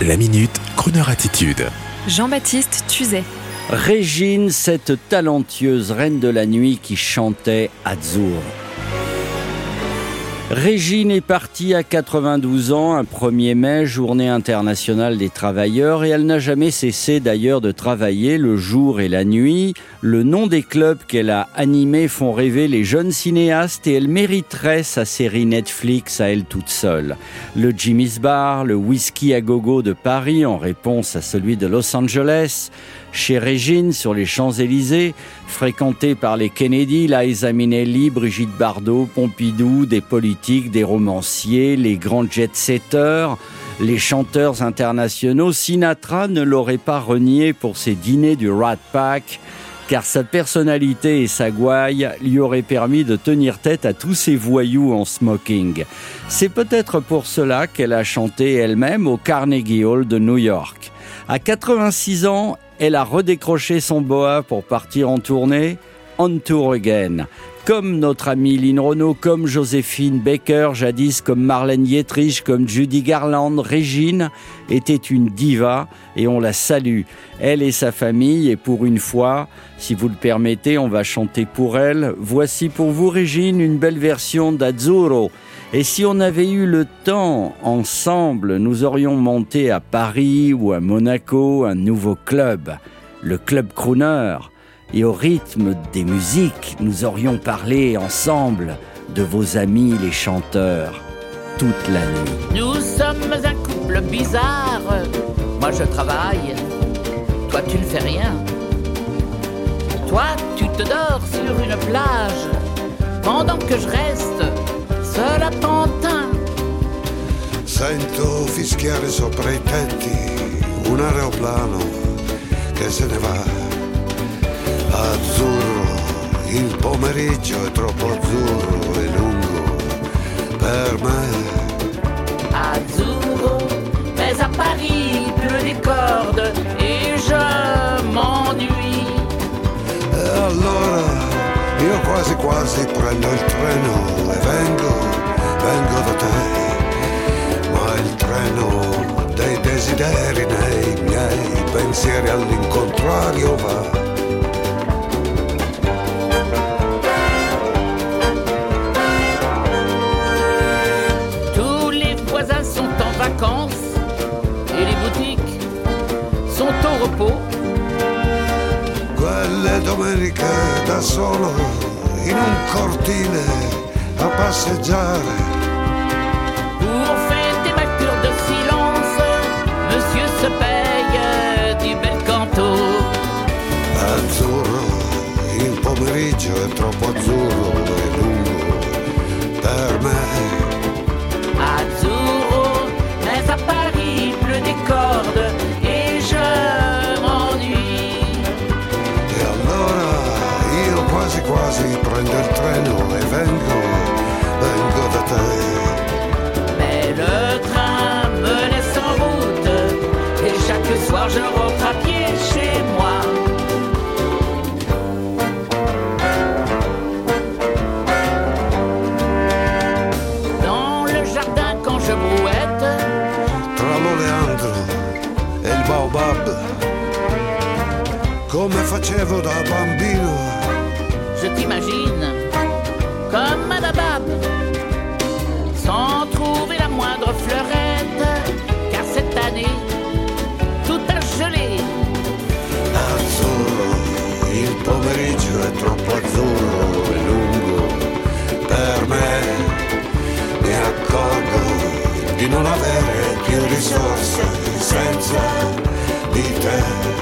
La minute, Kroneur attitude. Jean-Baptiste Tuzet. Régine, cette talentueuse reine de la nuit qui chantait Azzurro. Régine est partie à 92 ans, un 1er mai, journée internationale des travailleurs, et elle n'a jamais cessé d'ailleurs de travailler le jour et la nuit. Le nom des clubs qu'elle a animés font rêver les jeunes cinéastes et elle mériterait sa série Netflix à elle toute seule. Le Jimmy's Bar, le Whisky à Gogo de Paris en réponse à celui de Los Angeles, chez Régine sur les Champs-Élysées, fréquentée par les Kennedy, Liza Minnelli, Brigitte Bardot, Pompidou, des politiques, des romanciers, les grands jet-setters, les chanteurs internationaux, Sinatra ne l'aurait pas renié pour ses dîners du Rat Pack, car sa personnalité et sa gouaille lui auraient permis de tenir tête à tous ces voyous en smoking. C'est peut-être pour cela qu'elle a chanté elle-même au Carnegie Hall de New York. À 86 ans, elle a redécroché son boa pour partir en tournée. On tour again. Comme notre amie Lynn Renault, comme Joséphine Baker, jadis comme Marlène Dietrich, comme Judy Garland, Régine était une diva et on la salue. Elle et sa famille et pour une fois, si vous le permettez, on va chanter pour elle. Voici pour vous Régine une belle version d'Azzurro. Et si on avait eu le temps ensemble, nous aurions monté à Paris ou à Monaco un nouveau club, le Club Crooner. Et au rythme des musiques, nous aurions parlé ensemble de vos amis les chanteurs toute la nuit. Nous sommes un couple bizarre. Moi je travaille, toi tu ne fais rien. Toi tu te dors sur une plage pendant que je reste seul à Pantin. Sento fischiare sopra i tetti un aeroplano che se ne va. Azzurro, il pomeriggio è troppo azzurro e lungo per me. Azzurro, mais à Paris il pleut des cordes et je m'ennuie. E allora io quasi quasi prendo il treno e vengo, vengo da te. Ma il treno dei desideri nei miei pensieri all'incontrario va. Domeniche da solo in un cortile a passeggiare. Pour fêter ma cure de silence, monsieur se paye du bel canto. Azzurro, il pomeriggio è troppo azzurro quasi prendo il treno e vengo, vengo da te. Mais le train me laisse en route et chaque soir je rentre à pied chez moi. Dans le jardin quand je brouette, Tra l'oleandro e il baobab, come facevo da bambino. Je t'imagine comme Madabab, sans trouver la moindre fleurette, car cette année tout a gelé. Azzurro, il pomeriggio è troppo azzurro e lungo per me. Mi accorgo di non avere più risorse senza di te.